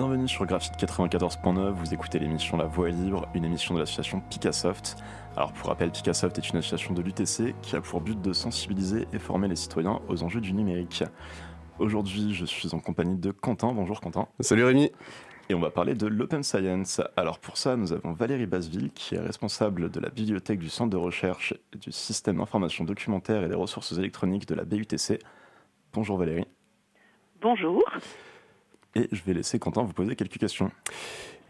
Bienvenue sur Graphite 94.9, vous écoutez l'émission La Voix est libre, une émission de l'association Picassoft. Alors pour rappel, Picassoft est une association de l'UTC qui a pour but de sensibiliser et former les citoyens aux enjeux du numérique. Aujourd'hui, je suis en compagnie de Quentin. Bonjour Quentin. Salut Rémi. Et on va parler de l'open science. Alors pour ça, nous avons Valérie Basville qui est responsable de la bibliothèque du centre de recherche du système d'information documentaire et des ressources électroniques de la BUTC. Bonjour Valérie. Bonjour. Et je vais laisser Quentin vous poser quelques questions.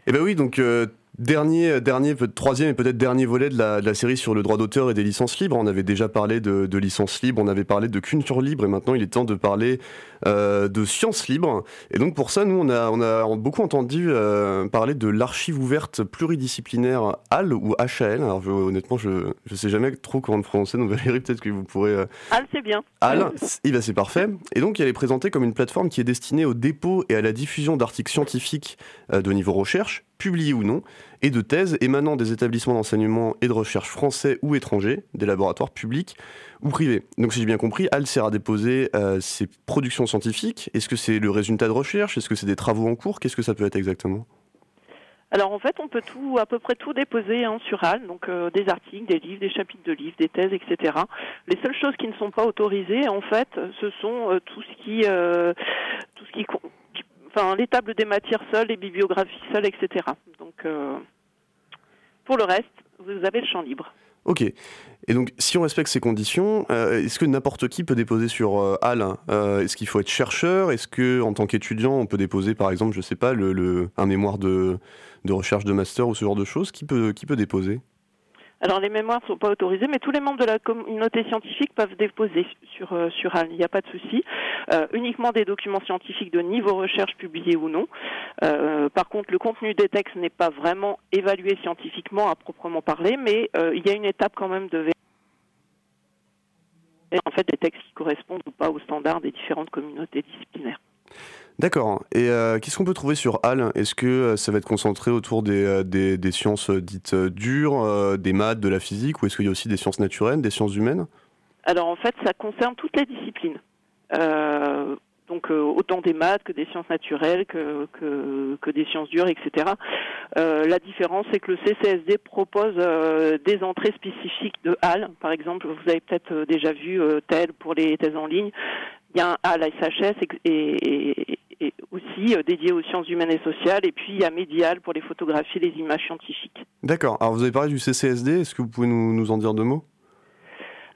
Eh bien oui, donc euh, Dernier, dernier, troisième et peut-être dernier volet de la, série sur le droit d'auteur et des licences libres. On avait déjà parlé de, licences libres, on avait parlé de culture libre et maintenant il est temps de parler euh, de sciences libres. Et donc pour ça, nous on a, on a beaucoup entendu euh, parler de l'archive ouverte pluridisciplinaire HAL ou HAL. Alors honnêtement, je ne sais jamais trop comment le prononcer, donc Valérie, peut-être que vous pourrez. Euh... HAL, c'est bien. HAL, eh ben, c'est parfait. Et donc elle est présentée comme une plateforme qui est destinée au dépôt et à la diffusion d'articles scientifiques euh, de niveau recherche publiés ou non, et de thèses émanant des établissements d'enseignement et de recherche français ou étrangers, des laboratoires publics ou privés. Donc si j'ai bien compris, AL sert à déposer euh, ses productions scientifiques. Est-ce que c'est le résultat de recherche? Est-ce que c'est des travaux en cours? Qu'est-ce que ça peut être exactement? Alors en fait, on peut tout, à peu près tout déposer hein, sur HAL, donc euh, des articles, des livres, des chapitres de livres, des thèses, etc. Les seules choses qui ne sont pas autorisées, en fait, ce sont euh, tout ce qui, tout ce qui enfin les tables des matières seules, les bibliographies seules, etc. Donc euh, pour le reste, vous avez le champ libre. Ok. Et donc, si on respecte ces conditions, euh, est-ce que n'importe qui peut déposer sur euh, HAL Est-ce qu'il faut être chercheur? Est-ce que, en tant qu'étudiant, on peut déposer, par exemple, je sais pas, un mémoire de, recherche de master ou ce genre de choses? Qui peut déposer? Alors les mémoires ne sont pas autorisées, mais tous les membres de la communauté scientifique peuvent déposer sur euh, sur il n'y a pas de souci. Euh, uniquement des documents scientifiques de niveau recherche publiés ou non. Euh, par contre, le contenu des textes n'est pas vraiment évalué scientifiquement à proprement parler, mais il y a une étape quand même de en fait des textes qui correspondent ou pas aux standards des différentes communautés disciplinaires. D'accord. Et euh, qu'est-ce qu'on peut trouver sur HAL? Est-ce que euh, ça va être concentré autour des, euh, sciences dites dures, des maths, de la physique, ou est-ce qu'il y a aussi des sciences naturelles, des sciences humaines? Alors en fait, ça concerne toutes les disciplines. donc autant des maths que des sciences naturelles, que, des sciences dures, etc. la différence, c'est que le CCSD propose des entrées spécifiques de HAL. Par exemple, vous avez peut-être déjà vu TEL pour les thèses en ligne. Il y a un HAL SHS et aussi euh, dédié aux sciences humaines et sociales, et puis a Médial pour les photographies et les images scientifiques. D'accord. Alors vous avez parlé du CCSD, est-ce que vous pouvez nous, en dire deux mots?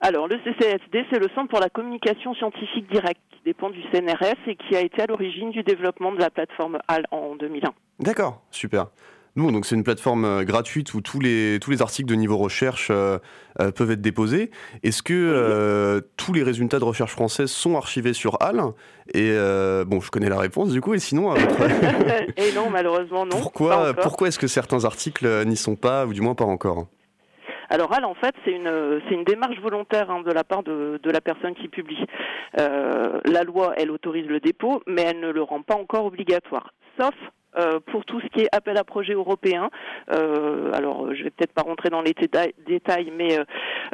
Alors, le CCSD, c'est le Centre pour la communication scientifique directe, qui dépend du CNRS et qui a été à l'origine du développement de la plateforme HAL en 2001. D'accord, super donc c'est une plateforme euh, gratuite où tous les, tous les articles de niveau recherche euh, euh, peuvent être déposés. Est-ce que tous les résultats de recherche française sont archivés sur HAL Et bon, je connais la réponse du coup, et sinon à votre... et non, malheureusement non. Pourquoi, pourquoi est-ce que certains articles n'y sont pas, ou du moins pas encore? Alors HAL, en fait, c'est une, c'est une démarche volontaire hein, de la part de, de, la personne qui publie. la loi, elle autorise le dépôt, mais elle ne le rend pas encore obligatoire. Sauf pour tout ce qui est appel à projet européen. Euh, alors, je vais peut-être pas rentrer dans les détails, mais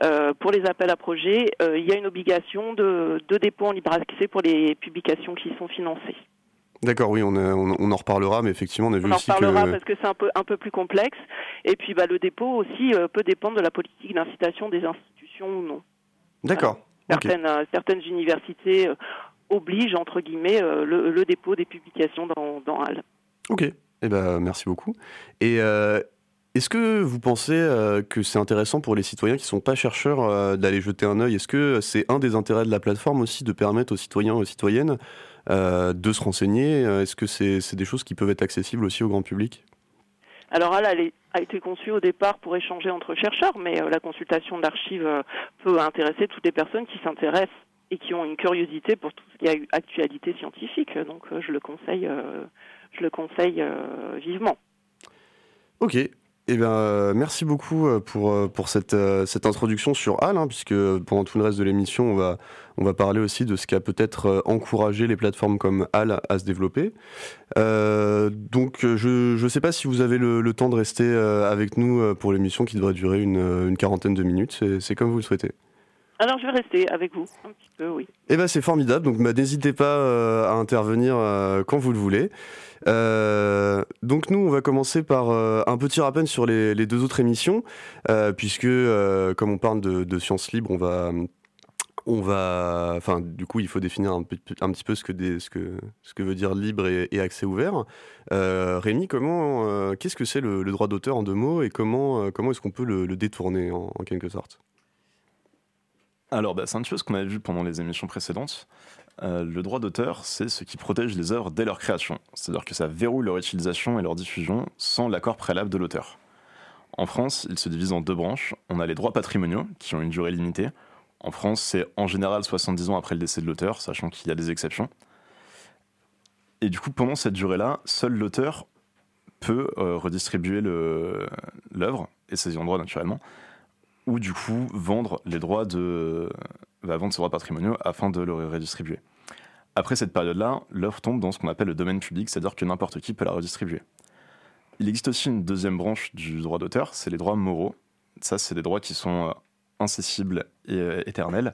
euh, pour les appels à projet, il y a une obligation de, dépôt en libre accès pour les publications qui sont financées. D'accord, oui, on, on, en reparlera, mais effectivement, on a vu on aussi en reparlera parce que c'est un peu, un peu plus complexe. Et puis, bah, le dépôt aussi peut dépendre de la politique d'incitation des institutions ou non. D'accord. Certaines, certaines universités obligent, entre guillemets, le, dépôt des publications dans, dans HAL. Ok, eh ben, merci beaucoup. Et euh, est-ce que vous pensez euh, que c'est intéressant pour les citoyens qui ne sont pas chercheurs euh, d'aller jeter un œil? Est-ce que c'est un des intérêts de la plateforme aussi de permettre aux citoyens et aux citoyennes de se renseigner? Est-ce que c'est des choses qui peuvent être accessibles aussi au grand public? Alors elle, a été conçue au départ pour échanger entre chercheurs, mais la consultation d'archives peut intéresser toutes les personnes qui s'intéressent et qui ont une curiosité pour tout ce qui a eu actualité scientifique. Donc je le conseille je le conseille euh, vivement. Ok, eh bien, euh, merci beaucoup euh, pour, pour cette, cette introduction sur HAL, hein, puisque pendant tout le reste de l'émission, on va, on va parler aussi de ce qui a peut-être encouragé les plateformes comme HAL à se développer. donc, je ne sais pas si vous avez le, temps de rester avec nous pour l'émission qui devrait durer une, une quarantaine de minutes. C'est comme vous le souhaitez. Alors je vais rester avec vous un petit peu, oui. Eh ben c'est formidable, donc bah, n'hésitez pas euh, à intervenir euh, quand vous le voulez. Euh, donc nous, on va commencer par un petit rappel sur les, deux autres émissions, puisque comme on parle de, de sciences libres, on va on va, enfin, du coup, il faut définir un, petit peu ce que, ce que, veut dire libre et, accès ouvert. Rémi, comment, qu'est-ce que c'est le, droit d'auteur en deux mots et comment, comment est-ce qu'on peut le, détourner en, quelque sorte? Alors, bah, c'est une chose qu'on avait vu pendant les émissions précédentes. Euh, le droit d'auteur, c'est ce qui protège les œuvres dès leur création. C'est-à-dire que ça verrouille leur utilisation et leur diffusion sans l'accord préalable de l'auteur. En France, il se divise en deux branches. On a les droits patrimoniaux, qui ont une durée limitée. En France, c'est en général 70 ans après le décès de l'auteur, sachant qu'il y a des exceptions. Et du coup, pendant cette durée-là, seul l'auteur peut euh, redistribuer l'œuvre et ses droit naturellement ou du coup vendre les droits de va vendre ses droits patrimoniaux afin de le redistribuer. Après cette période-là, l'œuvre tombe dans ce qu'on appelle le domaine public, c'est-à-dire que n'importe qui peut la redistribuer. Il existe aussi une deuxième branche du droit d'auteur, c'est les droits moraux. Ça, c'est des droits qui sont euh, incessibles et euh, éternels,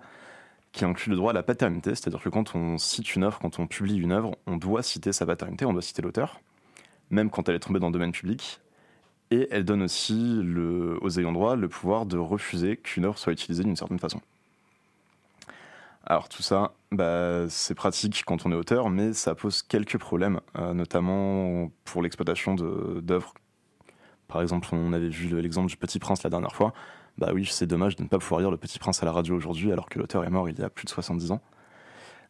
qui incluent le droit à la paternité, c'est-à-dire que quand on cite une œuvre, quand on publie une œuvre, on doit citer sa paternité, on doit citer l'auteur, même quand elle est tombée dans le domaine public, et elle donne aussi aux ayants droit le pouvoir de refuser qu'une œuvre soit utilisée d'une certaine façon. Alors tout ça, bah, c'est pratique quand on est auteur, mais ça pose quelques problèmes, euh, notamment pour l'exploitation d'œuvres. Par exemple, on avait vu l'exemple du Petit Prince la dernière fois. Bah oui, c'est dommage de ne pas pouvoir lire Le Petit Prince à la radio aujourd'hui alors que l'auteur est mort il y a plus de 70 ans.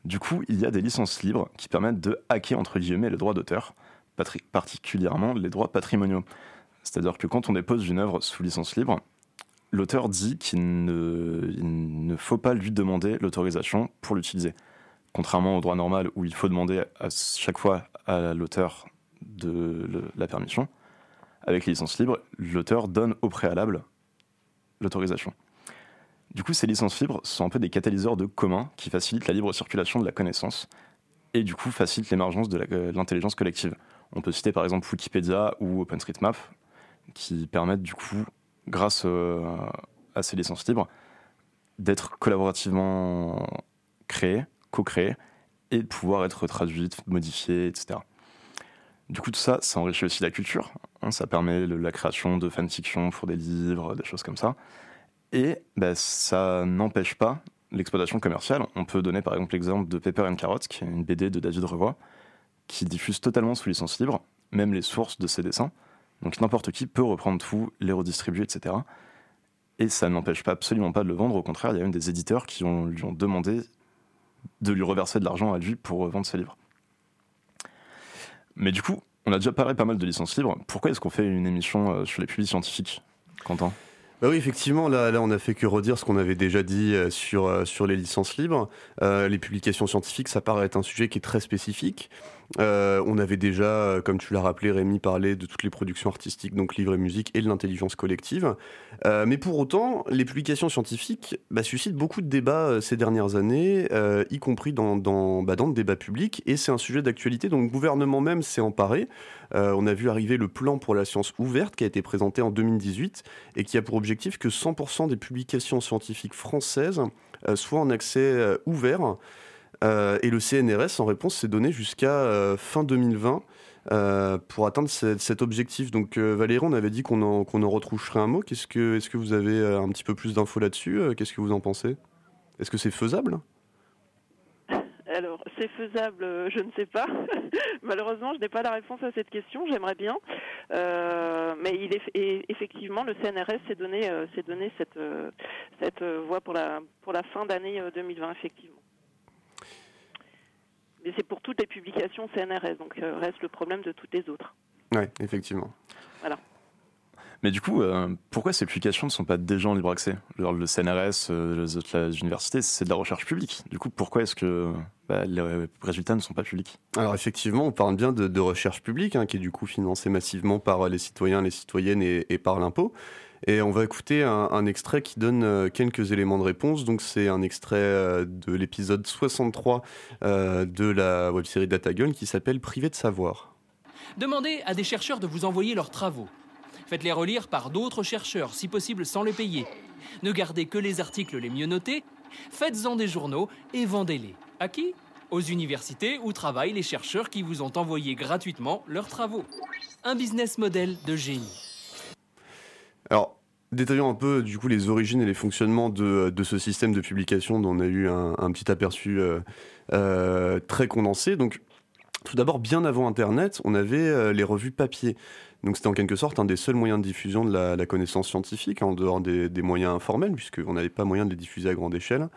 Du coup, il y a des licences libres qui permettent de hacker entre guillemets le droit d'auteur, particulièrement les droits patrimoniaux. C'est-à-dire que quand on dépose une œuvre sous licence libre, l'auteur dit qu'il ne, faut pas lui demander l'autorisation pour l'utiliser. Contrairement au droit normal où il faut demander à chaque fois à l'auteur de la permission, avec les licences libres, l'auteur donne au préalable l'autorisation. Du coup, ces licences libres sont un peu des catalyseurs de commun qui facilitent la libre circulation de la connaissance et du coup facilitent l'émergence de l'intelligence collective. On peut citer par exemple Wikipédia ou OpenStreetMap qui permettent du coup, grâce euh, à ces licences libres, d'être collaborativement créées, co-créées, et de pouvoir être traduites, modifiées, etc. Du coup, tout ça, ça enrichit aussi la culture. Hein, ça permet la création de fanfiction pour des livres, des choses comme ça. Et bah, ça n'empêche pas l'exploitation commerciale. On peut donner par exemple l'exemple de Paper and Carrot, qui est une BD de David Revoy, qui diffuse totalement sous licence libre, même les sources de ses dessins. Donc n'importe qui peut reprendre tout, les redistribuer, etc. Et ça n'empêche pas absolument pas de le vendre. Au contraire, il y a même des éditeurs qui lui ont demandé de lui reverser de l'argent à lui pour vendre ses livres. Mais du coup, on a déjà parlé pas mal de licences libres. Pourquoi est-ce qu'on fait une émission euh, sur les publics scientifiques, Quentin? Bah oui, effectivement, là, on a fait que redire ce qu'on avait déjà dit euh, sur, euh, sur les licences libres. les publications scientifiques, ça paraît être un sujet qui est très spécifique. Euh, on avait déjà, euh, comme tu l'as rappelé, Rémi, parlé de toutes les productions artistiques, donc livres et musique, et de l'intelligence collective. Euh, mais pour autant, les publications scientifiques bah, suscitent beaucoup de débats ces dernières années, y compris dans, dans, bah, dans, le débat public, et c'est un sujet d'actualité dont le gouvernement même s'est emparé. On a vu arriver le plan pour la science ouverte qui a été présenté en 2018 et qui a pour objectif que 100% des publications scientifiques françaises soient en accès ouvert. Euh, et le CNRS, en réponse, s'est donné jusqu'à euh, fin 2020 euh, pour atteindre cet objectif. Donc Valérie, on avait dit qu'on en, qu'on en retroucherait un mot. Est-ce que vous avez un petit peu plus d'infos là-dessus? Qu'est-ce que vous en pensez? Est-ce que c'est faisable? Alors, c'est faisable, je ne sais pas. Malheureusement, je n'ai pas la réponse à cette question. J'aimerais bien, mais il est effectivement le CNRS s'est donné, s'est donné cette cette voie pour la pour la fin d'année 2020, effectivement. Et c'est pour toutes les publications CNRS, donc euh, reste le problème de toutes les autres. Oui, effectivement. Voilà. Mais du coup, euh, pourquoi ces publications ne sont pas déjà en libre accès? Le CNRS, euh, les autres universités, c'est de la recherche publique. Du coup, pourquoi est-ce que bah, les résultats ne sont pas publics Alors effectivement, on parle bien de, recherche publique, hein, qui est du coup financée massivement par les citoyens, les citoyennes et par l'impôt. Et on va écouter un, extrait qui donne euh, quelques éléments de réponse. Donc c'est un extrait euh, de l'épisode 63 euh, de la web-série Datagon qui s'appelle Privé de savoir. Demandez à des chercheurs de vous envoyer leurs travaux. Faites-les relire par d'autres chercheurs, si possible sans les payer. Ne gardez que les articles les mieux notés Faites-en des journaux et vendez-les. À qui? Aux universités où travaillent les chercheurs qui vous ont envoyé gratuitement leurs travaux. Un business model de génie. Alors, détaillons un peu du coup les origines et les fonctionnements de, ce système de publication dont on a eu un, petit aperçu euh, euh, très condensé. Donc, tout d'abord, bien avant Internet, on avait euh, les revues papier. Donc c'était en quelque sorte un des seuls moyens de diffusion de la, connaissance scientifique, en dehors des, des moyens informels, puisqu'on n'avait pas moyen de les diffuser à grande échelle.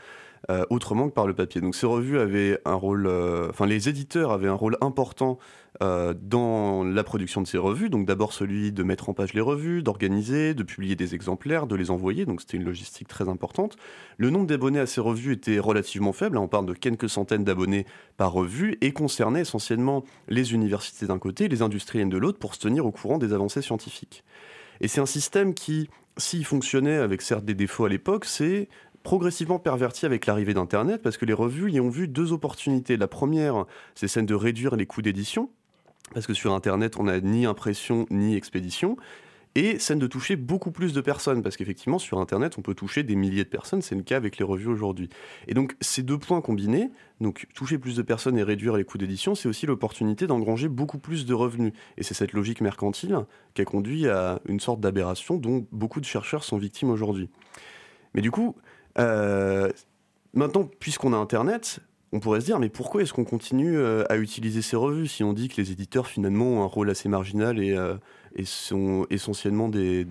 Euh, autrement que par le papier. Donc ces revues avaient un rôle, euh, enfin les éditeurs avaient un rôle important euh, dans la production de ces revues. Donc d'abord celui de mettre en page les revues, d'organiser, de publier des exemplaires, de les envoyer. Donc c'était une logistique très importante. Le nombre d'abonnés à ces revues était relativement faible. on parle de quelques centaines d'abonnés par revue et concernait essentiellement les universités d'un côté, les industriels de l'autre pour se tenir au courant des avancées scientifiques. Et c'est un système qui, s'il fonctionnait avec certes des défauts à l'époque, c'est progressivement perverti avec l'arrivée d'Internet parce que les revues y ont vu deux opportunités. La première, c'est celle de réduire les coûts d'édition parce que sur Internet, on n'a ni impression ni expédition. Et celle de toucher beaucoup plus de personnes, parce qu'effectivement, sur Internet, on peut toucher des milliers de personnes, c'est le cas avec les revues aujourd'hui. Et donc, ces deux points combinés, donc toucher plus de personnes et réduire les coûts d'édition, c'est aussi l'opportunité d'engranger beaucoup plus de revenus. Et c'est cette logique mercantile qui a conduit à une sorte d'aberration dont beaucoup de chercheurs sont victimes aujourd'hui. Mais du coup, euh, maintenant, puisqu'on a Internet, on pourrait se dire, mais pourquoi est-ce qu'on continue euh, à utiliser ces revues si on dit que les éditeurs finalement ont un rôle assez marginal et, euh, sont essentiellement des,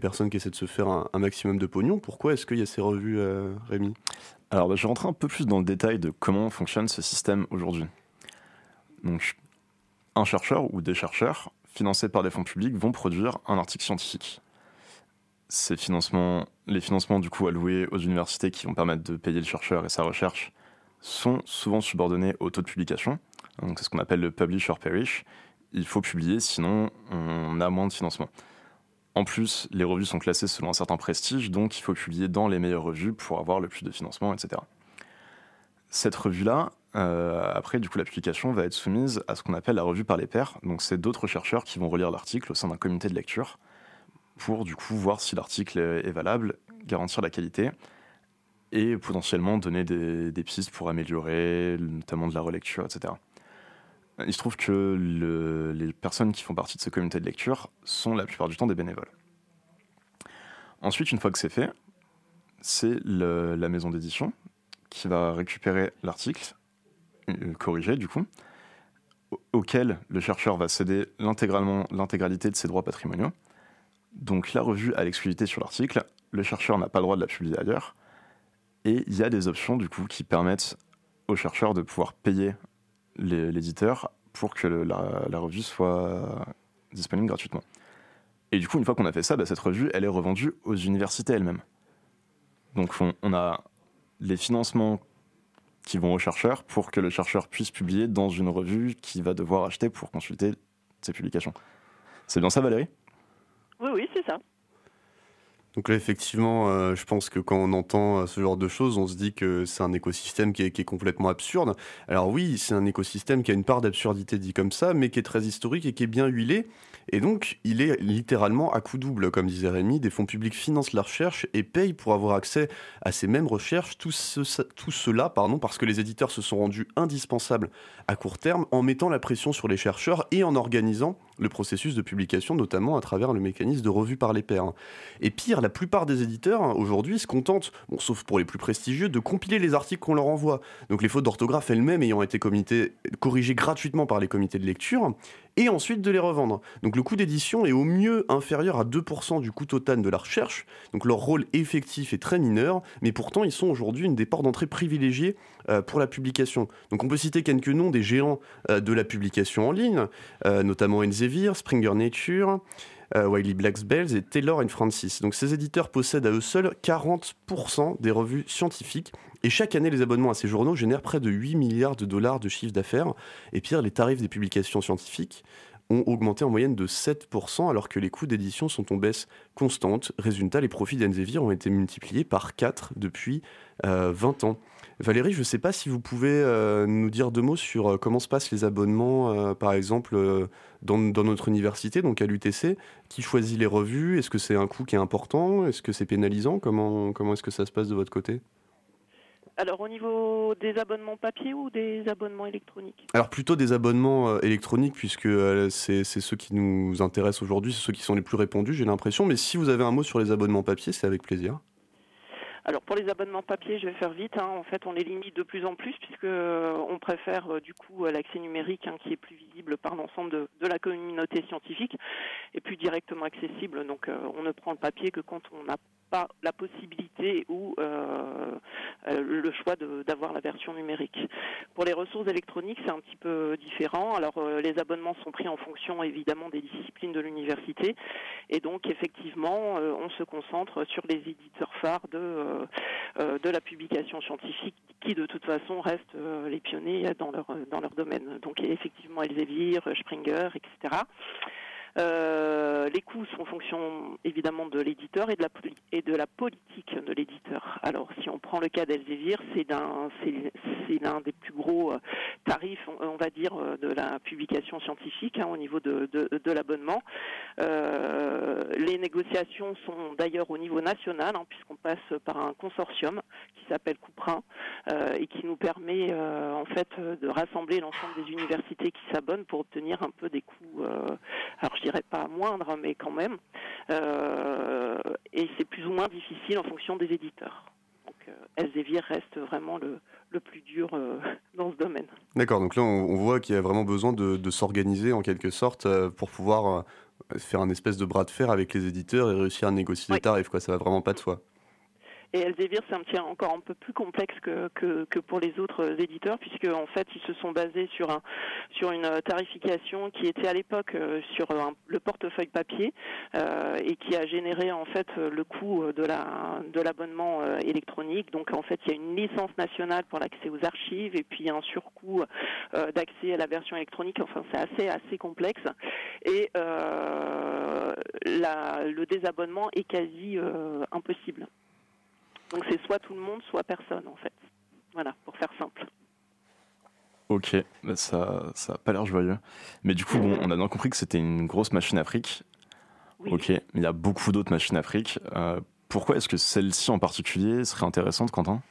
personnes qui essaient de se faire un, maximum de pognon? Pourquoi est-ce qu'il y a ces revues, Rémi? Alors, bah, je vais rentrer un peu plus dans le détail de comment fonctionne ce système aujourd'hui. Donc, un chercheur ou des chercheurs financés par des fonds publics vont produire un article scientifique ces financements, les financements du coup alloués aux universités qui vont permettre de payer le chercheur et sa recherche sont souvent subordonnés au taux de publication. Donc c'est ce qu'on appelle le publish or perish. Il faut publier, sinon on a moins de financement. En plus, les revues sont classées selon un certain prestige, donc il faut publier dans les meilleures revues pour avoir le plus de financement, etc. Cette revue-là, euh, après, du coup, la publication va être soumise à ce qu'on appelle la revue par les pairs. Donc, c'est d'autres chercheurs qui vont relire l'article au sein d'un comité de lecture pour du coup voir si l'article est valable, garantir la qualité et potentiellement donner des, pistes pour améliorer, notamment de la relecture, etc. Il se trouve que les personnes qui font partie de ce comité de lecture sont la plupart du temps des bénévoles. Ensuite, une fois que c'est fait, c'est la maison d'édition qui va récupérer l'article, euh, corrigé du coup, auquel le chercheur va céder l'intégralité de ses droits patrimoniaux donc la revue a l'exclusivité sur l'article, le chercheur n'a pas le droit de la publier ailleurs, et il y a des options du coup qui permettent au chercheur de pouvoir payer l'éditeur pour que la, revue soit disponible gratuitement. Et du coup, une fois qu'on a fait ça, bah, cette revue, elle est revendue aux universités elles-mêmes. Donc on, a les financements qui vont au chercheur pour que le chercheur puisse publier dans une revue qu'il va devoir acheter pour consulter ses publications. C'est bien ça, Valérie? Oui, oui, c'est ça. Donc là, effectivement, euh, je pense que quand on entend euh, ce genre de choses, on se dit que c'est un écosystème qui est, complètement absurde. Alors oui, c'est un écosystème qui a une part d'absurdité dit comme ça, mais qui est très historique et qui est bien huilé. Et donc, il est littéralement à coup double, comme disait Rémi. Des fonds publics financent la recherche et payent pour avoir accès à ces mêmes recherches. Tout, cela, pardon, parce que les éditeurs se sont rendus indispensables à court terme en mettant la pression sur les chercheurs et en organisant le processus de publication, notamment à travers le mécanisme de revue par les pairs. Et pire, la plupart des éditeurs aujourd'hui se contentent, bon, sauf pour les plus prestigieux, de compiler les articles qu'on leur envoie. Donc les fautes d'orthographe elles-mêmes ayant été corrigées gratuitement par les comités de lecture, et ensuite de les revendre. Donc le coût d'édition est au mieux inférieur à 2% du coût total de la recherche, donc leur rôle effectif est très mineur, mais pourtant ils sont aujourd'hui une des portes d'entrée privilégiées pour la publication. Donc on peut citer quelques noms des géants euh, de la publication en ligne, euh, notamment Elsevier, Springer Nature, Wiley Blacks Bells et Taylor Francis. Donc ces éditeurs possèdent à eux seuls 40% des revues scientifiques et chaque année, les abonnements à ces journaux génèrent près de 8 milliards de dollars de chiffre d'affaires. Et pire, les tarifs des publications scientifiques ont augmenté en moyenne de 7%, alors que les coûts d'édition sont en baisse constante. Résultat, les profits d'Enzevier ont été multipliés par 4 depuis 20 euh, ans. Valérie, je ne sais pas si vous pouvez euh, nous dire deux mots sur euh, comment se passent les abonnements, par exemple, dans, notre université, donc à l'UTC. Qui choisit les revues? Est-ce que c'est un coût qui est important? Est-ce que c'est pénalisant? Comment, comment est-ce que ça se passe de votre côté? Alors au niveau des abonnements papier ou des abonnements électroniques? Alors plutôt des abonnements euh, électroniques puisque euh, c'est ceux qui nous intéressent aujourd'hui, c'est ceux qui sont les plus répandus j'ai l'impression, mais si vous avez un mot sur les abonnements papier, c'est avec plaisir. Alors pour les abonnements papier, je vais faire vite. Hein. En fait, on les limite de plus en plus puisque euh, on préfère euh, du coup l'accès numérique hein, qui est plus visible par l'ensemble de, la communauté scientifique et plus directement accessible. Donc euh, on ne prend le papier que quand on n'a pas la possibilité ou le choix d'avoir la version numérique. Pour les ressources électroniques, c'est un petit peu différent. Alors les abonnements sont pris en fonction évidemment des disciplines de l'université et donc effectivement on se concentre sur les éditeurs phares de euh, euh, de la publication scientifique qui de toute façon restent euh, les pionniers dans leur, dans leur domaine. Donc effectivement Elsevier, Springer, etc. Euh, les coûts sont en fonction évidemment de l'éditeur et, de la, et de la politique de l'éditeur. Alors si on prend le cas d'Elsevier, c'est l'un des plus gros euh, tarifs, on, va dire, euh, de la publication scientifique hein, au niveau de, de, l'abonnement. Les négociations sont d'ailleurs au niveau national, hein, puisqu'on passe par un consortium qui s'appelle Couprin euh, et qui nous permet en fait de rassembler l'ensemble des universités qui s'abonnent pour obtenir un peu des coûts. alors je dirais pas moindre, mais quand même. Euh, et c'est plus ou moins difficile en fonction des éditeurs. Donc euh, Elsevier reste vraiment le, le plus dur euh, dans ce domaine. D'accord, donc là on, voit qu'il y a vraiment besoin de, de s'organiser en quelque sorte pour pouvoir faire un espèce de bras de fer avec les éditeurs et réussir à négocier des tarifs. Quoi. Ça va vraiment pas de soi. Et Elsevier, c'est un petit encore un peu plus complexe que, pour les autres éditeurs, puisque en fait, ils se sont basés sur un sur une tarification qui était à l'époque euh, sur le portefeuille papier euh, et qui a généré en fait le coût de la de l'abonnement euh, électronique. Donc en fait, il y a une licence nationale pour l'accès aux archives et puis un surcoût d'accès à la version électronique. Enfin, c'est assez assez complexe et la, le désabonnement est quasi impossible. Donc c'est soit tout le monde, soit personne en fait. Voilà, pour faire simple. Ok, bah, ça ça a pas l'air joyeux. Mais du coup, bon, on a bien compris que c'était une grosse machine à fric. Ok, mais il y a beaucoup d'autres machines fric. Euh, pourquoi est-ce que celle-ci en particulier serait intéressante, Quentin?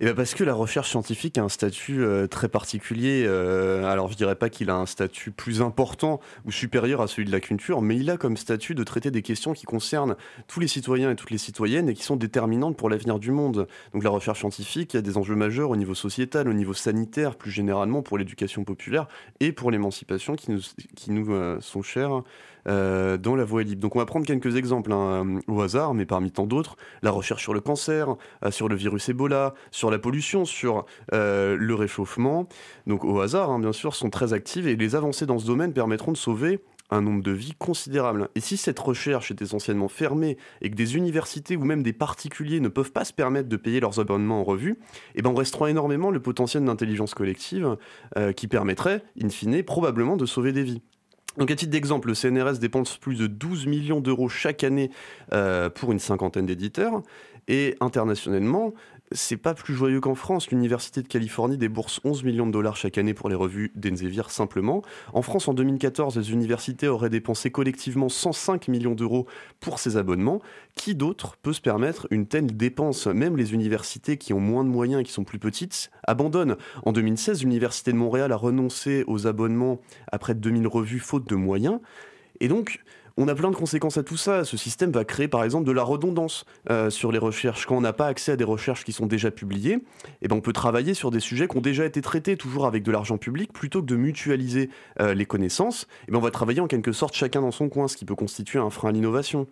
Eh ben parce que la recherche scientifique a un statut euh, très particulier. Euh, alors je dirais pas qu'il a un statut plus important ou supérieur à celui de la culture, mais il a comme statut de traiter des questions qui concernent tous les citoyens et toutes les citoyennes et qui sont déterminantes pour l'avenir du monde. Donc la recherche scientifique a des enjeux majeurs au niveau sociétal, au niveau sanitaire, plus généralement pour l'éducation populaire et pour l'émancipation qui nous, qui nous euh, sont chères euh, dans la voie libre. Donc on va prendre quelques exemples hein, au hasard, mais parmi tant d'autres, la recherche sur le cancer, euh, sur le virus Ebola, sur la pollution, sur euh, le réchauffement. Donc au hasard, hein, bien sûr, sont très actives et les avancées dans ce domaine permettront de sauver un nombre de vies considérable. Et si cette recherche est essentiellement fermée et que des universités ou même des particuliers ne peuvent pas se permettre de payer leurs abonnements en revue, eh ben on restera énormément le potentiel d'intelligence collective qui permettrait, in fine, probablement de sauver des vies. Donc à titre d'exemple, le CNRS dépense plus de 12 millions d'euros chaque année euh, pour une cinquantaine d'éditeurs. Et internationalement, c'est pas plus joyeux qu'en France. L'Université de Californie débourse 11 millions de dollars chaque année pour les revues d'Enzevier simplement. En France, en 2014, les universités auraient dépensé collectivement 105 millions d'euros pour ces abonnements. Qui d'autre peut se permettre une telle dépense? Même les universités qui ont moins de moyens et qui sont plus petites abandonnent. En 2016, l'Université de Montréal a renoncé aux abonnements à près de 2000 revues faute de moyens. Et donc, on a plein de conséquences à tout ça. Ce système va créer par exemple de la redondance euh, sur les recherches. Quand on n'a pas accès à des recherches qui sont déjà publiées, eh ben on peut travailler sur des sujets qui ont déjà été traités, toujours avec de l'argent public, plutôt que de mutualiser euh, les connaissances. Eh ben on va travailler en quelque sorte chacun dans son coin, ce qui peut constituer un frein à l'innovation.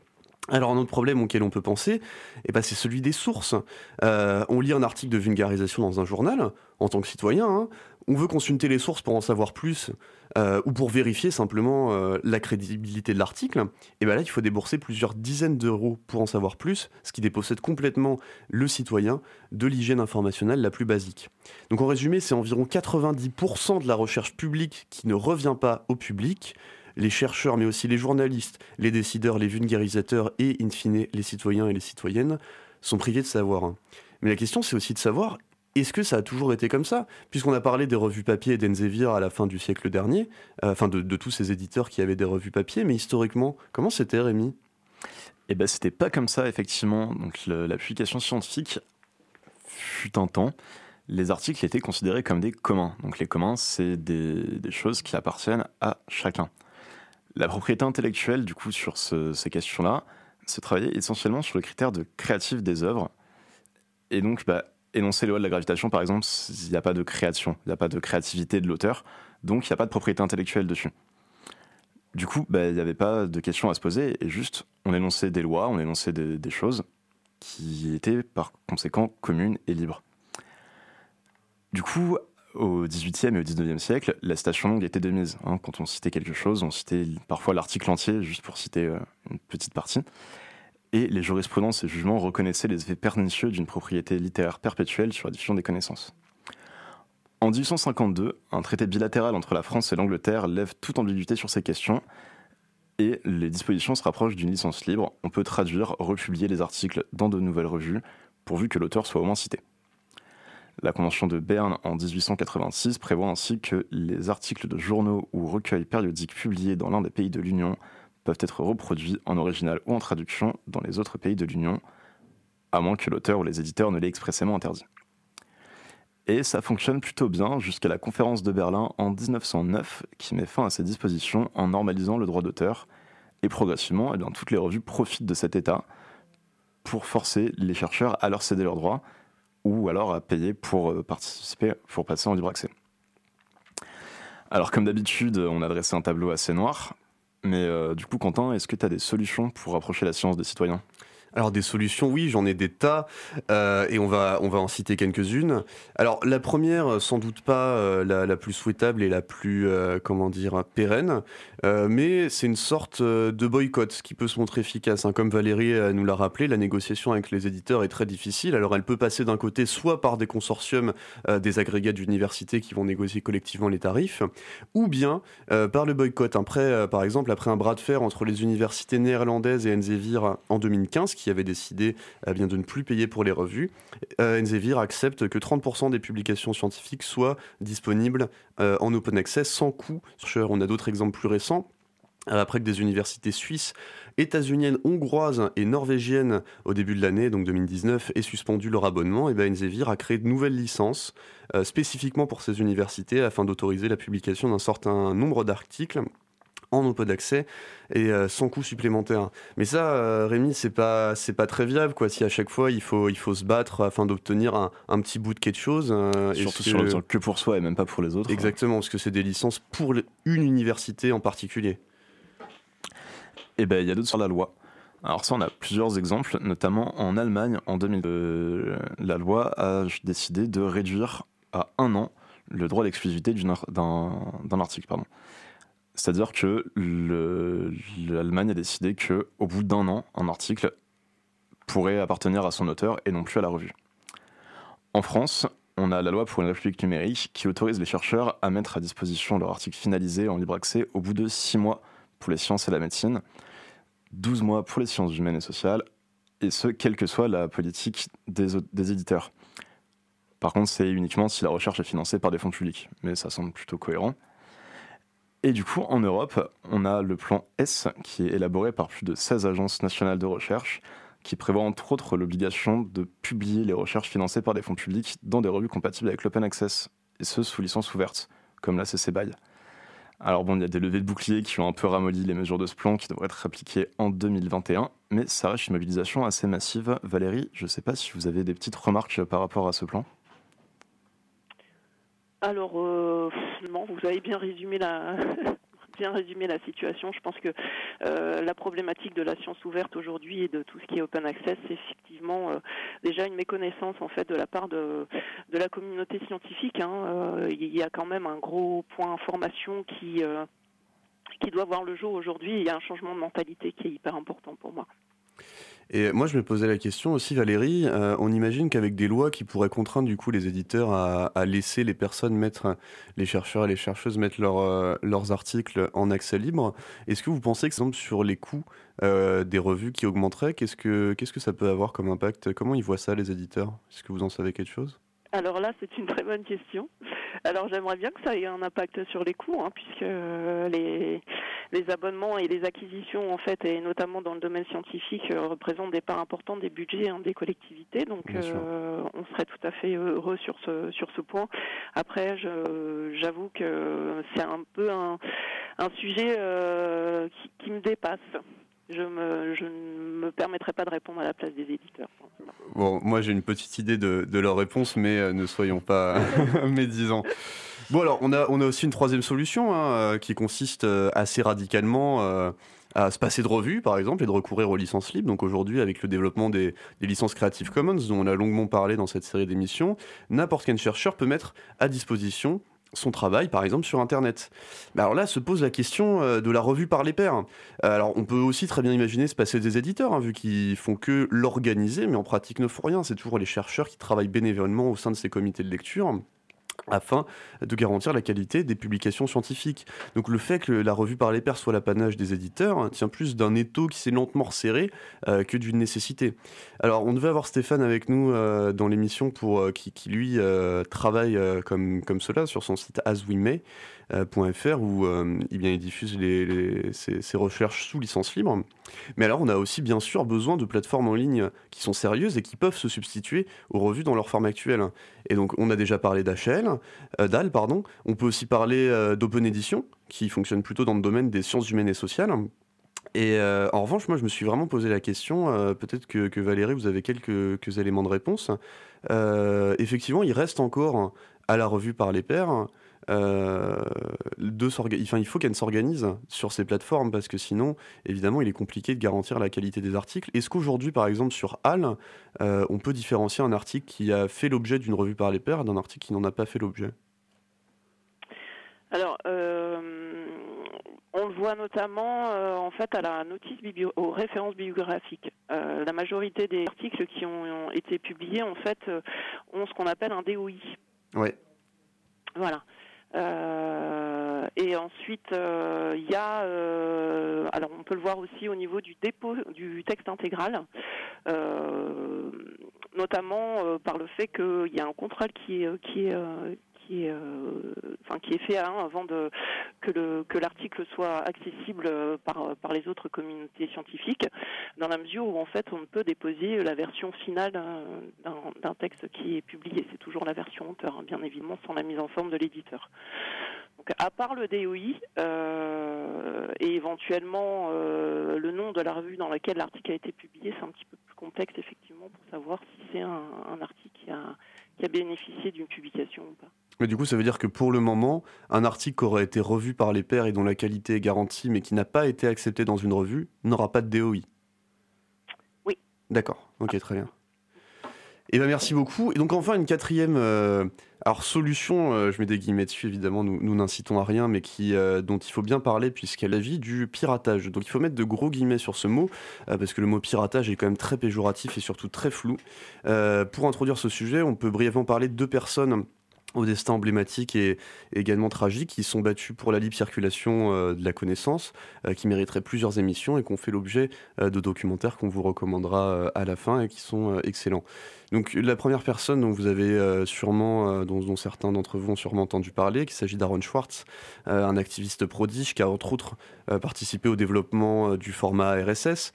Alors un autre problème auquel on peut penser, eh ben, c'est celui des sources. Euh, on lit un article de vulgarisation dans un journal, en tant que citoyen, hein. On veut consulter les sources pour en savoir plus, euh, ou pour vérifier simplement euh, la crédibilité de l'article, et bien là il faut débourser plusieurs dizaines d'euros pour en savoir plus, ce qui dépossède complètement le citoyen de l'hygiène informationnelle la plus basique. Donc en résumé, c'est environ 90% de la recherche publique qui ne revient pas au public, les chercheurs, mais aussi les journalistes, les décideurs, les vulgarisateurs et, in fine, les citoyens et les citoyennes sont privés de savoir. Hein. Mais la question, c'est aussi de savoir, est-ce que ça a toujours été comme ça? Puisqu'on a parlé des revues papier d'Enzevier à la fin du siècle dernier, euh, enfin de, tous ces éditeurs qui avaient des revues papier, mais historiquement, comment c'était Rémi? Eh ben, c'était pas comme ça, effectivement. Donc, la publication scientifique fut un temps, les articles étaient considérés comme des communs. Donc les communs, c'est des, choses qui appartiennent à chacun. La propriété intellectuelle, du coup, sur ces questions-là, se travaillait essentiellement sur le critère de créatif des œuvres. Et donc, bah, énoncer les lois de la gravitation, par exemple, il n'y a pas de création, il n'y a pas de créativité de l'auteur, donc il n'y a pas de propriété intellectuelle dessus. Du coup, bah, il n'y avait pas de questions à se poser, et juste, on énonçait des lois, on énonçait des choses qui étaient par conséquent communes et libres. Du coup, au XVIIIe et au XIXe siècle, la citation longue était de mise. Hein. Quand on citait quelque chose, on citait parfois l'article entier, juste pour citer euh, une petite partie. Et les jurisprudences et jugements reconnaissaient les effets pernicieux d'une propriété littéraire perpétuelle sur la diffusion des connaissances. En 1852, un traité bilatéral entre la France et l'Angleterre lève toute ambiguïté sur ces questions et les dispositions se rapprochent d'une licence libre. On peut traduire, republier les articles dans de nouvelles revues, pourvu que l'auteur soit au moins cité. La Convention de Berne en 1886 prévoit ainsi que les articles de journaux ou recueils périodiques publiés dans l'un des pays de l'Union peuvent être reproduits en original ou en traduction dans les autres pays de l'Union, à moins que l'auteur ou les éditeurs ne l'aient expressément interdit. Et ça fonctionne plutôt bien jusqu'à la conférence de Berlin en 1909 qui met fin à ces dispositions en normalisant le droit d'auteur. Et progressivement, eh bien, toutes les revues profitent de cet état pour forcer les chercheurs à leur céder leurs droits ou alors à payer pour euh, participer, pour passer en libre accès. Alors comme d'habitude, on a dressé un tableau assez noir, mais euh, du coup Quentin, est-ce que tu as des solutions pour rapprocher la science des citoyens? Alors des solutions, oui, j'en ai des tas, euh, et on va, on va en citer quelques-unes. Alors la première, sans doute pas euh, la, plus souhaitable et la plus, euh, comment dire, pérenne, mais c'est une sorte de boycott qui peut se montrer efficace. Hein. Comme Valérie nous l'a rappelé, la négociation avec les éditeurs est très difficile. Alors elle peut passer d'un côté soit par des consortiums, des agrégats d'universités qui vont négocier collectivement les tarifs, ou bien par le boycott. Après, par exemple, après un bras de fer entre les universités néerlandaises et Elsevier en 2015, qui avait décidé eh bien, de ne plus payer pour les revues, euh, Elsevier accepte que 30% des publications scientifiques soient disponibles euh, en open access sans coût. On a d'autres exemples plus récents. Euh, après que des universités suisses, états-uniennes, hongroises et norvégiennes, au début de l'année, donc 2019, aient suspendu leur abonnement, et eh a créé de nouvelles licences spécifiquement pour ces universités afin d'autoriser la publication d'un certain nombre d'articles en open d'accès et euh, sans coût supplémentaire. Mais ça, euh, Rémi, c'est pas c'est pas très viable quoi. Si à chaque fois il faut il faut se battre afin d'obtenir un, un, petit bout de quelque chose. Euh, Surtout sur le que pour soi et même pas pour les autres. Exactement, parce que c'est des licences pour une université en particulier. Et eh ben il y a d'autres sur la loi. Alors ça, on a plusieurs exemples, notamment en Allemagne, en 2002, la loi a décidé de réduire à un an le droit d'exclusivité d'un article. Pardon. C'est-à-dire que l'Allemagne a décidé que, au bout d'un an, un article pourrait appartenir à son auteur et non plus à la revue. En France, on a la loi pour une république numérique qui autorise les chercheurs à mettre à disposition leur article finalisé en libre accès au bout de 6 mois pour les sciences et la médecine, 12 mois pour les sciences humaines et sociales, et ce, quelle que soit la politique des éditeurs. Par contre, c'est uniquement si la recherche est financée par des fonds publics, mais ça semble plutôt cohérent. Et du coup, en Europe, on a le plan S qui est élaboré par plus de 16 agences nationales de recherche qui prévoit entre autres l'obligation de publier les recherches financées par des fonds publics dans des revues compatibles avec l'open access, et ce sous licence ouverte, comme la CC BY. Alors bon, il y a des levées de boucliers qui ont un peu ramolli les mesures de ce plan qui devraient être appliquées en 2021, mais ça reste une mobilisation assez massive. Valérie, je ne sais pas si vous avez des petites remarques par rapport à ce plan. Alors, euh, non, vous avez bien résumé la, bien résumé la situation. Je pense que euh, la problématique de la science ouverte aujourd'hui et de tout ce qui est open access, c'est effectivement euh, déjà une méconnaissance en fait de la part de, la communauté scientifique. Hein. il y a quand même un gros point information qui qui doit voir le jour aujourd'hui. Il y a un changement de mentalité qui est hyper important pour moi. Et moi, je me posais la question aussi, Valérie. Euh, on imagine qu'avec des lois qui pourraient contraindre du coup les éditeurs à, laisser les personnes mettre, les chercheurs et les chercheuses mettre euh, leurs articles en accès libre, est-ce que vous pensez que, exemple, sur les coûts euh, des revues qui augmenteraient, qu'est-ce que qu'est-ce que ça peut avoir comme impact? Comment ils voient ça, les éditeurs? Est-ce que vous en savez quelque chose? Alors là, c'est une très bonne question. Alors j'aimerais bien que ça ait un impact sur les coûts, hein, puisque euh, les, les abonnements et les acquisitions, en fait, et notamment dans le domaine scientifique, euh, représentent des parts importantes des budgets hein, des collectivités. Donc euh, on serait tout à fait heureux sur ce sur ce point. Après, j'avoue que c'est un peu un, un sujet qui, qui me dépasse je, me, je ne me permettrai pas de répondre à la place des éditeurs. Bon, moi j'ai une petite idée de, de leur réponse, mais euh, ne soyons pas médisants. Bon, alors on a, on a aussi une troisième solution hein, euh, qui consiste euh, assez radicalement à se passer de revues, par exemple, et de recourir aux licences libres. Donc aujourd'hui, avec le développement des, des, licences Creative Commons, dont on a longuement parlé dans cette série d'émissions, n'importe quel chercheur peut mettre à disposition son travail, par exemple, sur Internet. Alors là, se pose la question euh, de la revue par les pairs. Euh, alors, on peut aussi très bien imaginer se passer des éditeurs, hein, vu qu'ils font que l'organiser, mais en pratique ne font rien. C'est toujours les chercheurs qui travaillent bénévolement au sein de ces comités de lecture afin de garantir la qualité des publications scientifiques. Donc le fait que la revue par les pairs soit l'apanage des éditeurs hein, tient plus d'un étau qui s'est lentement resserré euh, que d'une nécessité. Alors on devait avoir Stéphane avec nous euh, dans l'émission pour euh, qui, lui travaille comme, comme cela sur son site As We May. Euh, .fr où euh, eh bien, il diffuse les, ses, recherches sous licence libre. Mais alors, on a aussi bien sûr besoin de plateformes en ligne qui sont sérieuses et qui peuvent se substituer aux revues dans leur forme actuelle. Et donc, on a déjà parlé d'HL, euh, d'AL, pardon. On peut aussi parler d'Open Edition, qui fonctionne plutôt dans le domaine des sciences humaines et sociales. Et en revanche, moi, je me suis vraiment posé la question, peut-être que, Valérie, vous avez quelques éléments de réponse. effectivement, il reste encore à la revue par les pairs euh, de enfin, il faut qu'elle s'organise sur ces plateformes parce que sinon, évidemment, il est compliqué de garantir la qualité des articles. Est-ce qu'aujourd'hui, par exemple, sur HAL, euh, on peut différencier un article qui a fait l'objet d'une revue par les pairs d'un article qui n'en a pas fait l'objet? Alors, euh, on le voit notamment en fait à la notice aux références bibliographiques. la majorité des articles qui ont, ont été publiés en fait ont ce qu'on appelle un DOI. Ouais. Voilà. Euh, et ensuite, il euh, y a, euh, alors on peut le voir aussi au niveau du dépôt du texte intégral, notamment par le fait qu'il y a un contrôle qui est, qui est qui est, euh, enfin, qui est fait hein, avant que, le, que l'article soit accessible euh, par, par les autres communautés scientifiques, dans la mesure où en fait on ne peut déposer la version finale d'un, d'un, texte qui est publié. C'est toujours la version auteur, hein, bien évidemment, sans la mise en forme de l'éditeur. Donc, à part le DOI euh, et éventuellement euh, le nom de la revue dans laquelle l'article a été publié, c'est un petit peu plus complexe effectivement pour savoir si c'est un, article qui a bénéficié d'une publication ou pas. Mais du coup, ça veut dire que pour le moment, un article qui aurait été revu par les pairs et dont la qualité est garantie, mais qui n'a pas été accepté dans une revue, n'aura pas de DOI. Oui. D'accord. Ok, très bien. Et eh ben merci beaucoup. Et donc enfin une quatrième euh, alors solution, euh, je mets des guillemets dessus évidemment, nous n'incitons à rien, mais qui euh, dont il faut bien parler puisqu'elle vie du piratage. Donc il faut mettre de gros guillemets sur ce mot parce que le mot piratage est quand même très péjoratif et surtout très flou. pour introduire ce sujet, on peut brièvement parler de deux personnes au destin emblématique et également tragique, qui sont battus pour la libre circulation euh, de la connaissance, euh, qui mériteraient plusieurs émissions et qui ont fait l'objet euh, de documentaires qu'on vous recommandera à la fin et qui sont excellents. Donc la première personne dont vous avez sûrement, dont, dont, certains d'entre vous ont sûrement entendu parler, qu'il s'agit d'Aaron Schwartz, un activiste prodige qui a entre autres participé au développement du format RSS,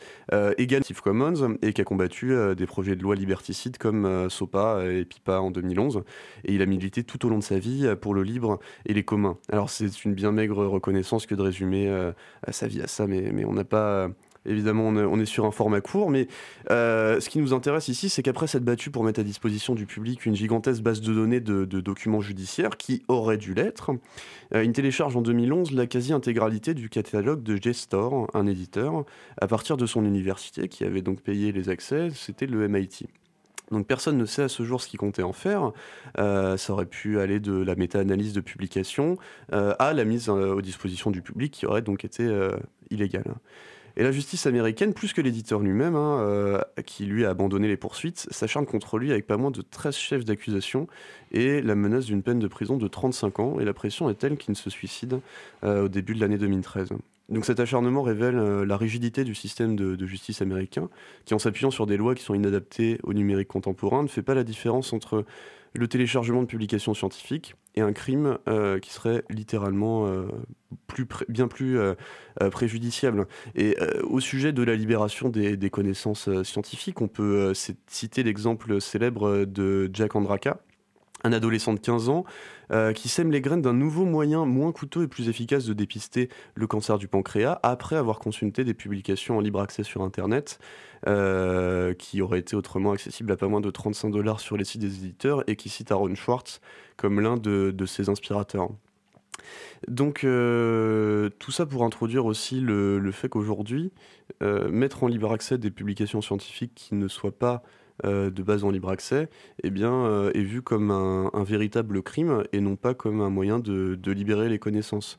également Steve Commons, et qui a combattu des projets de loi liberticides comme SOPA et PIPA en 2011. Et il a milité tout au long de sa vie euh, pour le libre et les communs. Alors c'est une bien maigre reconnaissance que de résumer euh, sa vie à ça, mais on n'a pas... Euh, évidemment, on est sur un format court, mais ce qui nous intéresse ici, c'est qu'après s'être battu pour mettre à disposition du public une gigantesque base de données de, documents judiciaires qui aurait dû l'être, il télécharge en 2011 la quasi-intégralité du catalogue de Gestor, un éditeur, à partir de son université, qui avait donc payé les accès, c'était le MIT. Donc personne ne sait à ce jour ce qu'il comptait en faire. Euh, ça aurait pu aller de la méta-analyse de publication euh, à la mise euh, aux dispositions du public qui aurait donc été illégale. Et la justice américaine, plus que l'éditeur lui-même, hein, qui lui a abandonné les poursuites, s'acharne contre lui avec pas moins de 13 chefs d'accusation et la menace d'une peine de prison de 35 ans. Et la pression est telle qu'il ne se suicide au début de l'année 2013. Donc cet acharnement révèle euh, la rigidité du système de, justice américain, qui en s'appuyant sur des lois qui sont inadaptées au numérique contemporain, ne fait pas la différence entre le téléchargement de publications scientifiques et un crime euh, qui serait littéralement euh, plus bien plus euh, préjudiciable. Et au sujet de la libération des connaissances scientifiques, on peut citer l'exemple célèbre de Jack Andraka, un adolescent de 15 ans euh, qui sème les graines d'un nouveau moyen moins coûteux et plus efficace de dépister le cancer du pancréas après avoir consulté des publications en libre accès sur Internet euh, qui auraient été autrement accessibles à pas moins de 35 dollars sur les sites des éditeurs et qui citent Aaron Schwartz comme l'un de, ses inspirateurs. Donc euh, tout ça pour introduire aussi le fait qu'aujourd'hui, mettre en libre accès des publications scientifiques qui ne soient pas euh, de base en libre accès, eh bien, euh, est vu comme un, véritable crime et non pas comme un moyen de, libérer les connaissances.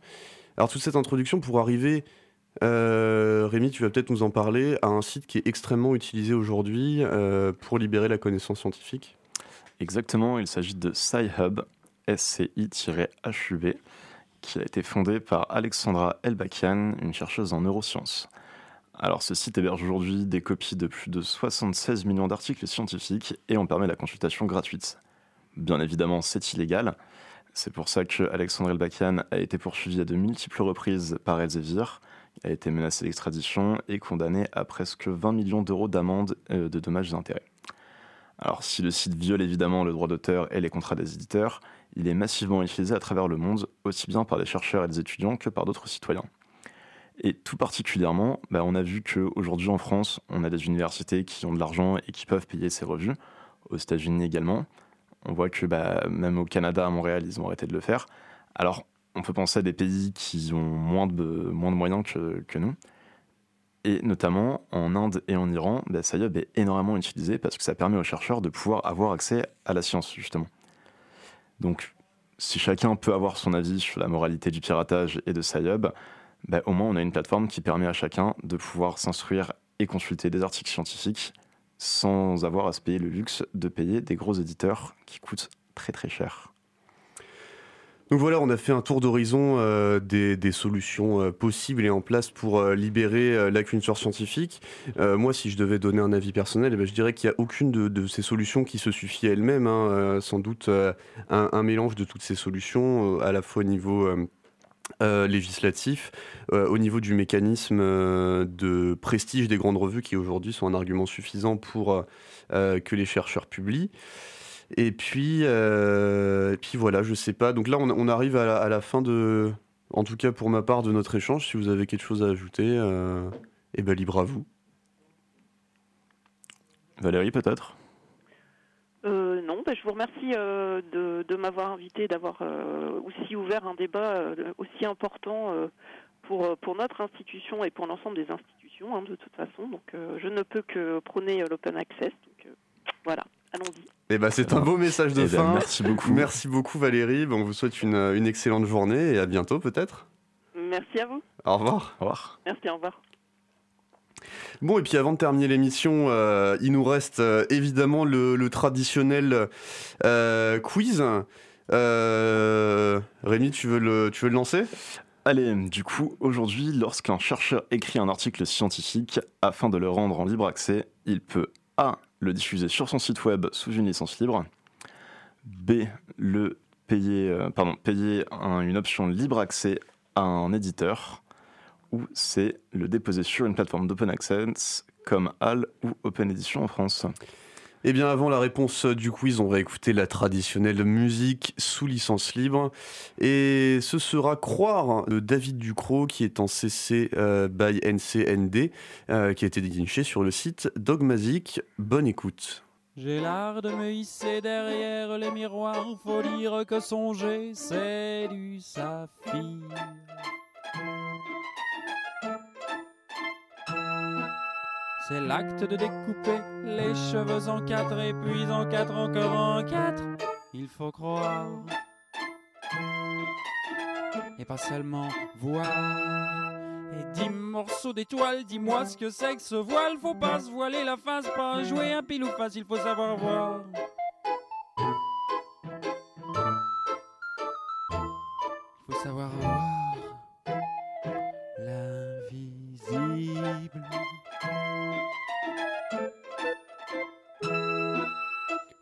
Alors toute cette introduction pour arriver, euh, Rémi, tu vas peut-être nous en parler, à un site qui est extrêmement utilisé aujourd'hui pour libérer la connaissance scientifique. Exactement, il s'agit de SciHub, SCI-HUB, qui a été fondé par Alexandra Elbakian, une chercheuse en neurosciences. Alors ce site héberge aujourd'hui des copies de plus de 76 millions d'articles scientifiques et en permet la consultation gratuite. Bien évidemment, c'est illégal. C'est pour ça que Alexandre Elbakian a été poursuivi à de multiples reprises par Elsevier, a été menacé d'extradition et condamné à presque 20 millions d'euros d'amende euh, de dommages et intérêts. Alors si le site viole évidemment le droit d'auteur et les contrats des éditeurs, il est massivement utilisé à travers le monde, aussi bien par des chercheurs et des étudiants que par d'autres citoyens. Et tout particulièrement, bah, on a vu qu'aujourd'hui en France, on a des universités qui ont de l'argent et qui peuvent payer ces revues, aux États-Unis également. On voit que bah, même au Canada, à Montréal, ils ont arrêté de le faire. Alors, on peut penser à des pays qui ont moins de, moins de moyens que, nous. Et notamment en Inde et en Iran, bah, SciHub est énormément utilisé parce que ça permet aux chercheurs de pouvoir avoir accès à la science, justement. Donc, si chacun peut avoir son avis sur la moralité du piratage et de SciHub, bah, au moins on a une plateforme qui permet à chacun de pouvoir s'instruire et consulter des articles scientifiques sans avoir à se payer le luxe de payer des gros éditeurs qui coûtent très très cher. Donc voilà, on a fait un tour d'horizon euh, des, solutions euh, possibles et en place pour euh, libérer la culture scientifique. moi, si je devais donner un avis personnel, eh ben, je dirais qu'il n'y a aucune de, ces solutions qui se suffit elle-même. Hein. sans doute un, mélange de toutes ces solutions, à la fois au niveau euh, législatif euh, au niveau du mécanisme euh, de prestige des grandes revues qui aujourd'hui sont un argument suffisant pour que les chercheurs publient. Et puis, et puis voilà, je sais pas. Donc là, on, arrive à la, fin de, en tout cas pour ma part, de notre échange. Si vous avez quelque chose à ajouter, eh ben libre à vous. Valérie, peut-être? Euh, non, ben, je vous remercie euh, de, m'avoir invité, d'avoir euh, aussi ouvert un débat aussi important pour, pour notre institution et pour l'ensemble des institutions, hein, de toute façon. Donc, je ne peux que prôner l'open access. Donc, voilà, allons-y. Eh ben, c'est un beau message de eh ben, fin. merci beaucoup. Merci beaucoup, Valérie. on vous souhaite une, une excellente journée et à bientôt, peut-être. Merci à vous. Au revoir. Au revoir. Merci, au revoir. Bon, et puis avant de terminer l'émission, euh, il nous reste euh, évidemment le, traditionnel euh, quiz. Rémi, tu veux le, tu veux le lancer? Allez, du coup, aujourd'hui, lorsqu'un chercheur écrit un article scientifique, afin de le rendre en libre accès, il peut A. le diffuser sur son site web sous une licence libre, B. le payer, pardon, payer une option libre accès à un éditeur, ou c'est le déposer sur une plateforme d'open access comme HAL ou Open Edition en France eh bien, avant la réponse du quiz, on va écouter la traditionnelle musique sous licence libre. Et ce sera Croire de David Ducrot, qui est en CC euh, by NCND, euh, qui a été déniché sur le site Dogmazic. Bonne écoute. J'ai l'art de me hisser derrière les miroirs. Faut dire que songer, c'est du saphir. C'est l'acte de découper les cheveux en quatre et puis en quatre encore en quatre. Il faut croire. Et pas seulement voir. Et dix morceaux d'étoiles, dis-moi ce que c'est que ce voile. Faut pas se voiler la face, pas jouer un pile ou face, il faut savoir voir. Il faut savoir voir.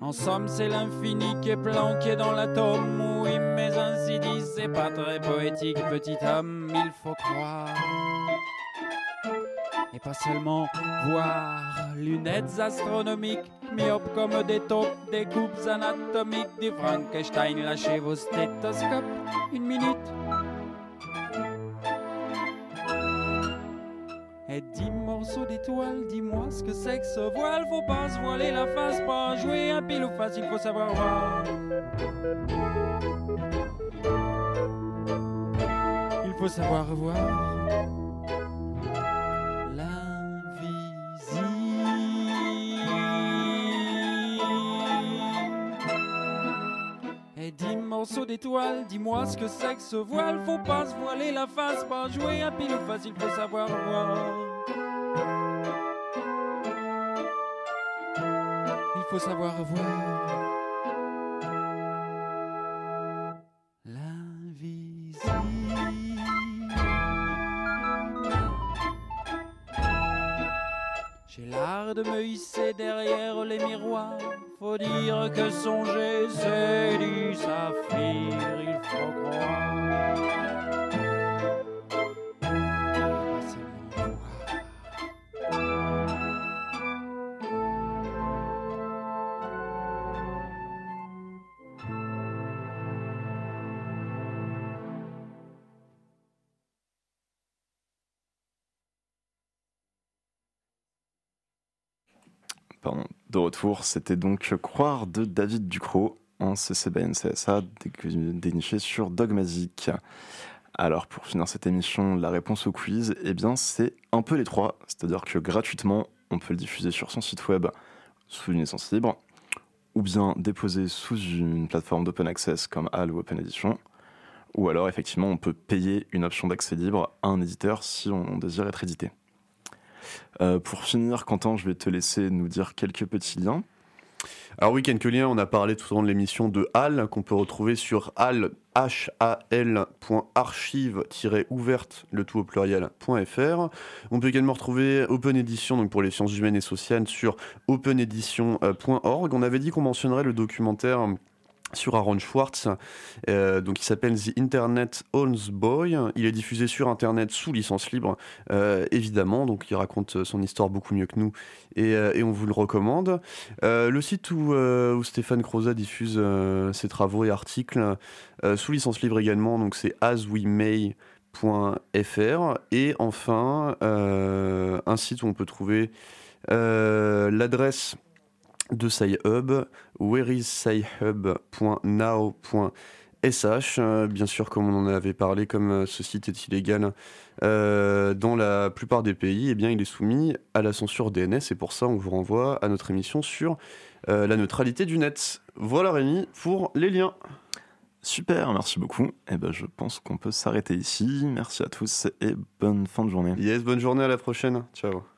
En somme, c'est l'infini qui est planqué dans l'atome. Oui, mais ainsi dit, c'est pas très poétique, petit homme, il faut croire. Et pas seulement voir lunettes astronomiques, myopes comme des taupes, des coupes anatomiques, du Frankenstein, lâchez vos stéthoscopes, une minute. Et dix morceaux d'étoiles, ce voile. Faut pas se voiler la face, pas jouer un pile ou face, il faut savoir voir. Il faut savoir voir. Dix morceaux d'étoiles, dis-moi ce que c'est que ce voile. Faut pas se voiler la face, pas jouer un pile ou face, il faut savoir voir. Faut savoir voir. L'invisible. J'ai l'art de me hisser derrière les miroirs. Faut dire que songer, c'est du saphir, il faut croire. Retour, c'était donc Croire de David Ducrot, en CC by NCSA, dé- déniché sur Dogmazic. Alors, pour finir cette émission, la réponse au quiz, eh bien, c'est un peu les trois. C'est-à-dire que gratuitement, on peut le diffuser sur son site web sous une licence libre, ou bien déposer sous une plateforme d'open access comme HAL ou Open Edition, ou alors, effectivement, on peut payer une option d'accès libre à un éditeur si on désire être édité. Euh, pour finir, Quentin, je vais te laisser nous dire quelques petits liens. Alors oui, liens, on a parlé tout au long de l'émission de HAL, qu'on peut retrouver sur hal, h-a-l.archive-ouverte, le tout au pluriel.fr. On peut également retrouver Open Edition, donc pour les sciences humaines et sociales, sur openedition.org. On avait dit qu'on mentionnerait le documentaire sur Aaron Schwartz, euh, donc il s'appelle The Internet Owns Boy. Il est diffusé sur Internet sous licence libre, euh, évidemment, donc il raconte son histoire beaucoup mieux que nous et, euh, on vous le recommande. Euh, le site où, euh, Stéphane Crozat diffuse euh, ses travaux et articles euh, sous licence libre également, donc c'est aswemay.fr. Et enfin, euh, un site où on peut trouver euh, l'adresse de SciHub, whereisscihub.now.sh. Euh, bien sûr, comme on en avait parlé, comme euh, ce site est illégal euh, dans la plupart des pays, eh bien, il est soumis à la censure DNS et pour ça, on vous renvoie à notre émission sur euh, la neutralité du net. Voilà Rémi pour les liens. Super, merci beaucoup. Et ben, je pense qu'on peut s'arrêter ici. Merci à tous et bonne fin de journée. Yes, bonne journée, à la prochaine. Ciao.